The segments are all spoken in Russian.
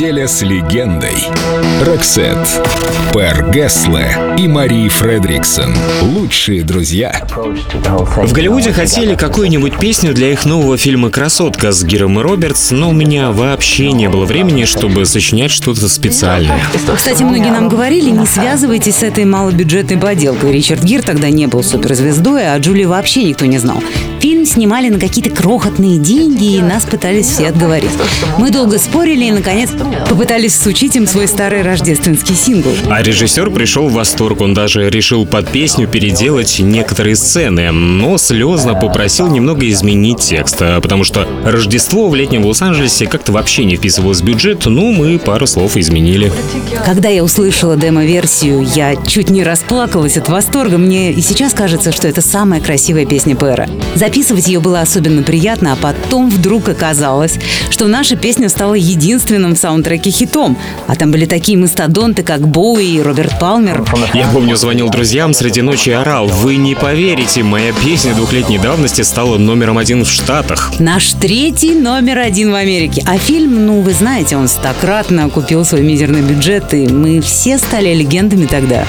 Неделя с легендой. Роксет, Пер Гессле и Мари Фредриксон. Лучшие друзья. В Голливуде хотели какую-нибудь песню для их нового фильма «Красотка» с Гиром и Робертс, но у меня вообще не было времени, чтобы сочинять что-то специальное. Кстати, многие нам говорили, не связывайтесь с этой малобюджетной поделкой. Ричард Гир тогда не был суперзвездой, а Джули вообще никто не знал. Фильм снимали на какие-то крохотные деньги, и нас пытались все отговорить. Мы долго спорили и, наконец, попытались сучить им свой старый рождественский сингл. А режиссер пришел в восторг. Он даже решил под песню переделать некоторые сцены, но слезно попросил немного изменить текст, потому что Рождество в летнем Лос-Анджелесе как-то вообще не вписывалось в бюджет, ну, мы пару слов изменили. Когда я услышала демо-версию, я чуть не расплакалась от восторга. Мне и сейчас кажется, что это самая красивая песня Пэра. Записывать ее было особенно приятно, а потом вдруг оказалось, что наша песня стала единственным в саундтреке хитом. А там были такие мастодонты, как Боуи и Роберт Палмер. Я помню, звонил друзьям среди ночи и орал. Вы не поверите, моя песня двухлетней давности стала номером один в Штатах. Наш третий номер один в Америке. А фильм, ну, вы знаете, он стократно окупил свой мизерный бюджет, и мы все стали легендами тогда.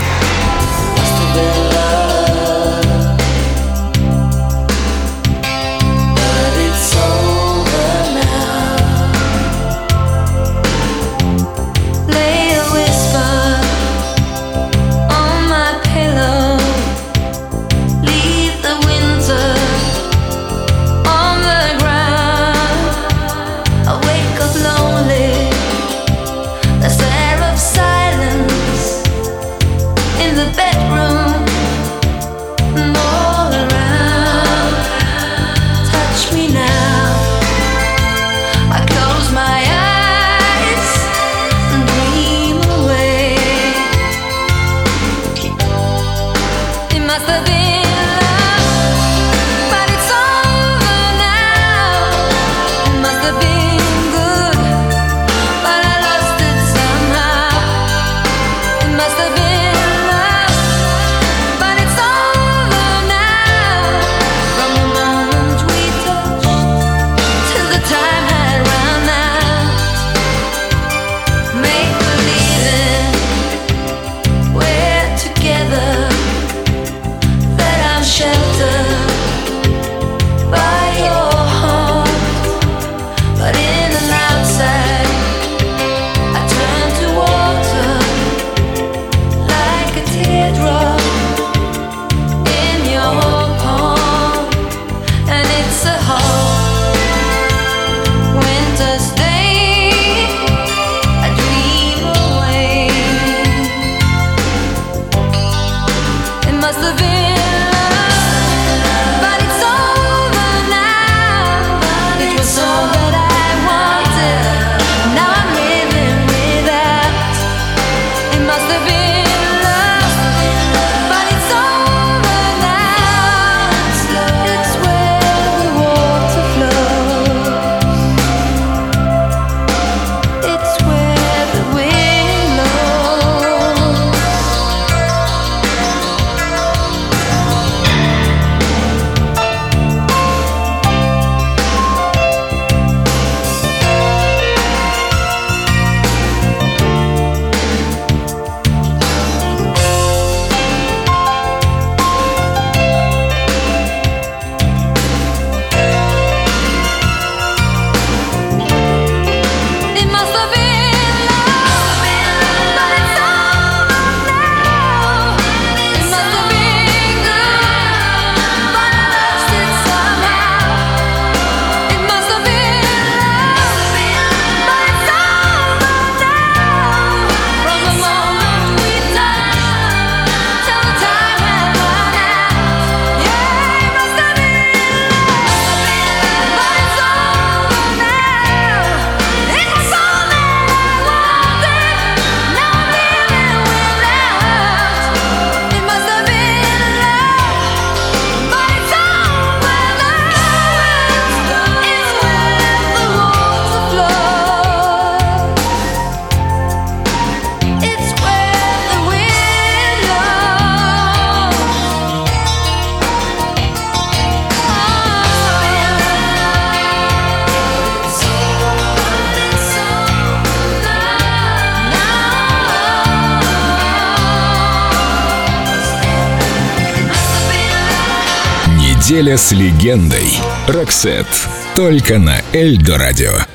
Неделя с легендой. Роксет. Только на Эльдо радио.